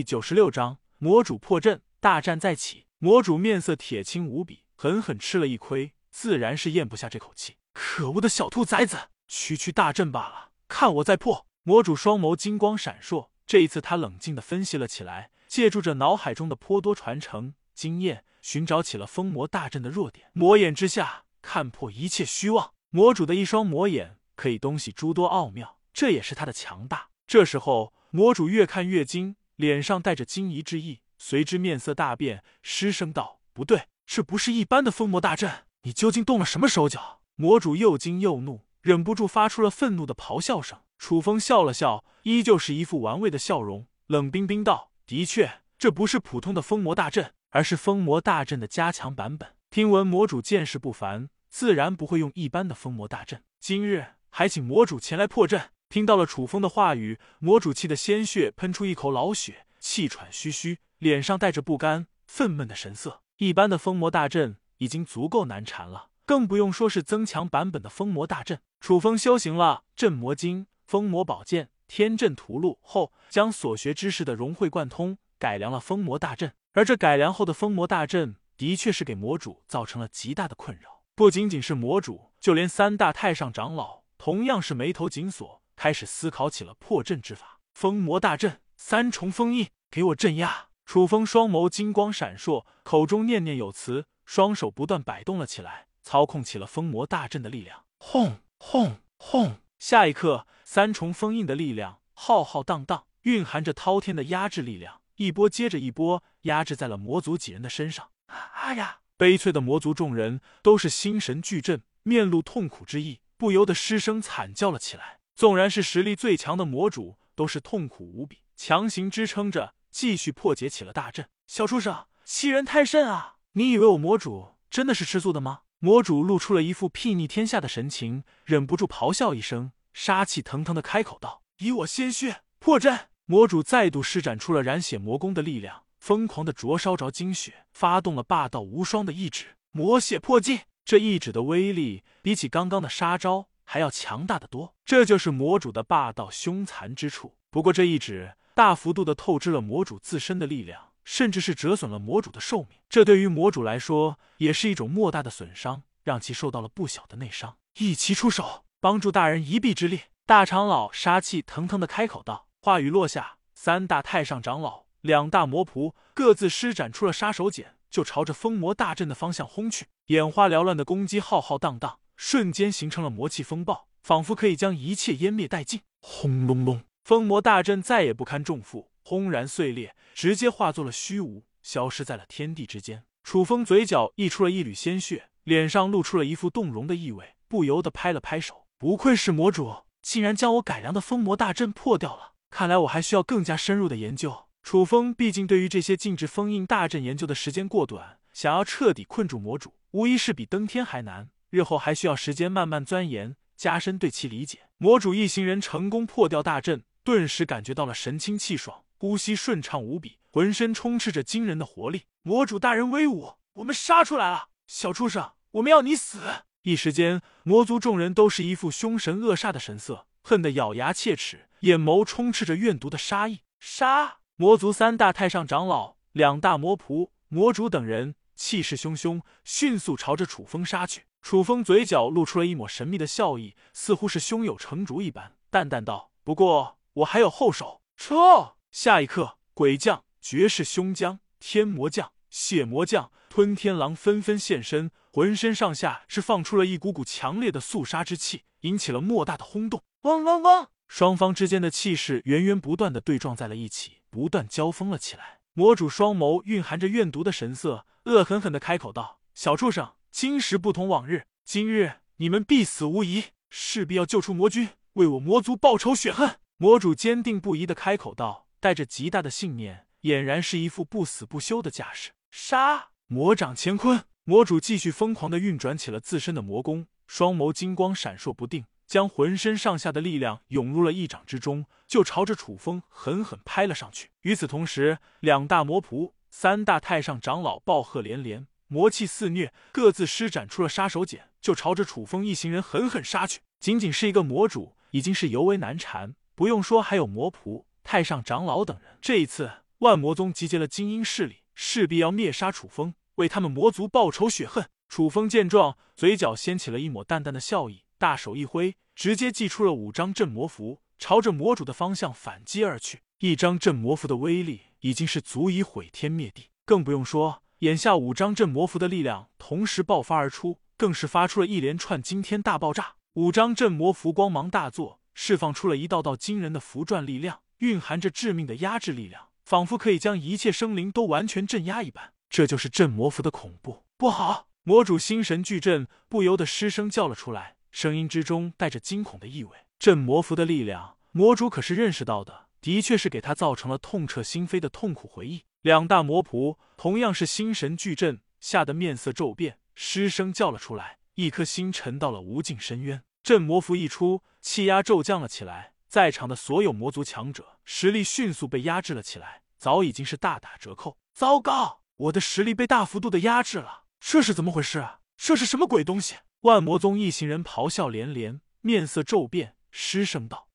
第九十六章魔主破阵，大战再起。魔主面色铁青无比，狠狠吃了一亏，自然是咽不下这口气。可恶的小兔崽子，区区大阵罢了，看我再破！魔主双眸金光闪烁，这一次他冷静的分析了起来，借助着脑海中的颇多传承经验，寻找起了封魔大阵的弱点。魔眼之下，看破一切虚妄。魔主的一双魔眼可以东西诸多奥妙，这也是他的强大。这时候，魔主越看越惊。脸上带着惊疑之意，随之面色大变，失声道：“不对，这不是一般的封魔大阵，你究竟动了什么手脚？”魔主又惊又怒，忍不住发出了愤怒的咆哮声。楚风笑了笑，依旧是一副玩味的笑容，冷冰冰道：“的确，这不是普通的封魔大阵，而是封魔大阵的加强版本。听闻魔主见识不凡，自然不会用一般的封魔大阵。今日还请魔主前来破阵。”听到了楚风的话语，魔主气的鲜血喷出一口老血，气喘吁吁，脸上带着不甘、愤懑的神色。一般的封魔大阵已经足够难缠了，更不用说是增强版本的封魔大阵。楚风修行了镇魔经、封魔宝剑、天阵屠戮后，将所学知识的融会贯通，改良了封魔大阵。而这改良后的封魔大阵，的确是给魔主造成了极大的困扰。不仅仅是魔主，就连三大太上长老同样是眉头紧锁。开始思考起了破阵之法，封魔大阵，三重封印，给我镇压！楚风双眸金光闪烁，口中念念有词，双手不断摆动了起来，操控起了封魔大阵的力量。轰轰轰！下一刻，三重封印的力量浩浩荡荡，蕴含着滔天的压制力量，一波接着一波压制在了魔族几人的身上。啊呀！悲催的魔族众人都是心神俱震，面露痛苦之意，不由得失声惨叫了起来。纵然是实力最强的魔主，都是痛苦无比，强行支撑着，继续破解起了大阵。小畜生，欺人太甚啊！你以为我魔主真的是吃素的吗？魔主露出了一副睥睨天下的神情，忍不住咆哮一声，杀气腾腾的开口道：“以我鲜血破阵！”魔主再度施展出了染血魔功的力量，疯狂的灼烧着精血，发动了霸道无双的意志——魔血破镜。这一指的威力，比起刚刚的杀招。还要强大的多，这就是魔主的霸道凶残之处。不过这一指大幅度的透支了魔主自身的力量，甚至是折损了魔主的寿命。这对于魔主来说也是一种莫大的损伤，让其受到了不小的内伤。一齐出手，帮助大人一臂之力。大长老杀气腾腾的开口道。话语落下，三大太上长老、两大魔仆各自施展出了杀手锏，就朝着封魔大阵的方向轰去。眼花缭乱的攻击浩浩荡荡。瞬间形成了魔气风暴，仿佛可以将一切湮灭殆尽。轰隆隆，封魔大阵再也不堪重负，轰然碎裂，直接化作了虚无，消失在了天地之间。楚风嘴角溢出了一缕鲜血，脸上露出了一副动容的意味，不由得拍了拍手。不愧是魔主，竟然将我改良的封魔大阵破掉了。看来我还需要更加深入的研究。楚风毕竟对于这些禁制封印大阵研究的时间过短，想要彻底困住魔主，无疑是比登天还难。日后还需要时间慢慢钻研，加深对其理解。魔主一行人成功破掉大阵，顿时感觉到了神清气爽，呼吸顺畅无比，浑身充斥着惊人的活力。魔主大人威武，我们杀出来了！小畜生，我们要你死！一时间，魔族众人都是一副凶神恶煞的神色，恨得咬牙切齿，眼眸充斥着怨毒的杀意。杀！魔族三大太上长老、两大魔仆、魔主等人气势汹汹，迅速朝着楚风杀去。楚风嘴角露出了一抹神秘的笑意，似乎是胸有成竹一般，淡淡道：“不过我还有后手。”撤！下一刻，鬼将、绝世凶将、天魔将、血魔将、吞天狼纷纷现身，浑身上下是放出了一股股强烈的肃杀之气，引起了莫大的轰动。嗡嗡嗡！双方之间的气势源源不断的对撞在了一起，不断交锋了起来。魔主双眸蕴含着怨毒的神色，恶狠狠的开口道：“小畜生！”今时不同往日，今日你们必死无疑，势必要救出魔君，为我魔族报仇雪恨。魔主坚定不移的开口道，带着极大的信念，俨然是一副不死不休的架势。杀！魔掌乾坤，魔主继续疯狂的运转起了自身的魔功，双眸金光闪烁不定，将浑身上下的力量涌入了一掌之中，就朝着楚风狠狠拍了上去。与此同时，两大魔仆、三大太上长老暴喝连连。魔气肆虐，各自施展出了杀手锏，就朝着楚风一行人狠狠杀去。仅仅是一个魔主，已经是尤为难缠，不用说，还有魔仆、太上长老等人。这一次，万魔宗集结了精英势力，势必要灭杀楚风，为他们魔族报仇雪恨。楚风见状，嘴角掀起了一抹淡淡的笑意，大手一挥，直接祭出了五张镇魔符，朝着魔主的方向反击而去。一张镇魔符的威力已经是足以毁天灭地，更不用说眼下五张镇魔符的力量同时爆发而出，更是发出了一连串惊天大爆炸。五张镇魔符光芒大作，释放出了一道道惊人的符篆力量，蕴含着致命的压制力量，仿佛可以将一切生灵都完全镇压一般。这就是镇魔符的恐怖。不好！魔主心神俱震，不由得失声叫了出来，声音之中带着惊恐的意味。镇魔符的力量，魔主可是认识到的，的确是给他造成了痛彻心扉的痛苦回忆。两大魔仆同样是心神俱震，吓得面色骤变，失声叫了出来，一颗心沉到了无尽深渊。镇魔符一出，气压骤降了起来，在场的所有魔族强者实力迅速被压制了起来，早已经是大打折扣。糟糕，我的实力被大幅度的压制了。这是怎么回事啊？这是什么鬼东西？万魔宗一行人咆哮连连，面色骤变，失声道。